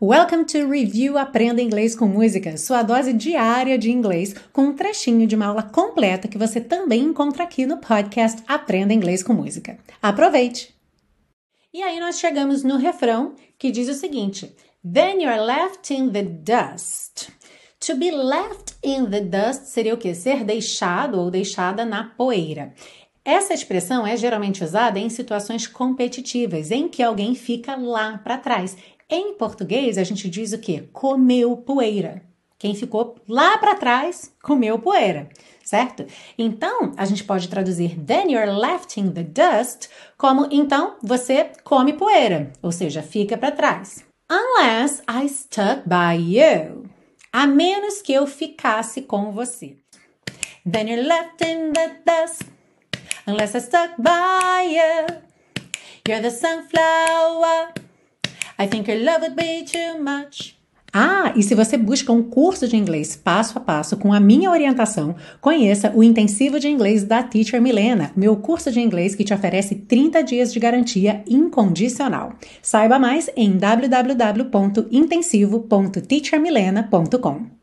Welcome to Review Aprenda Inglês com Música, sua dose diária de inglês, com um trechinho de uma aula completa que você também encontra aqui no podcast Aprenda Inglês com Música. Aproveite! E aí nós chegamos no refrão que diz o seguinte: Then you're left in the dust. To be left in the dust seria o que? Ser deixado ou deixada na poeira. Essa expressão é geralmente usada em situações competitivas, em que alguém fica lá para trás. Em português, a gente diz o quê? Comeu poeira. Quem ficou lá para trás comeu poeira, certo? Então, a gente pode traduzir then you're left in the dust como então você come poeira, ou seja, fica para trás. Unless I stuck by you. A menos que eu ficasse com você. Then you're left in the dust. Unless I stuck by you. You're the sunflower. I think your love would be too much. Ah, e se você busca um curso de inglês passo a passo com a minha orientação, conheça o Intensivo de Inglês da Teacher Milena, meu curso de inglês que te oferece 30 dias de garantia incondicional. Saiba mais em www.intensivo.teachermilena.com.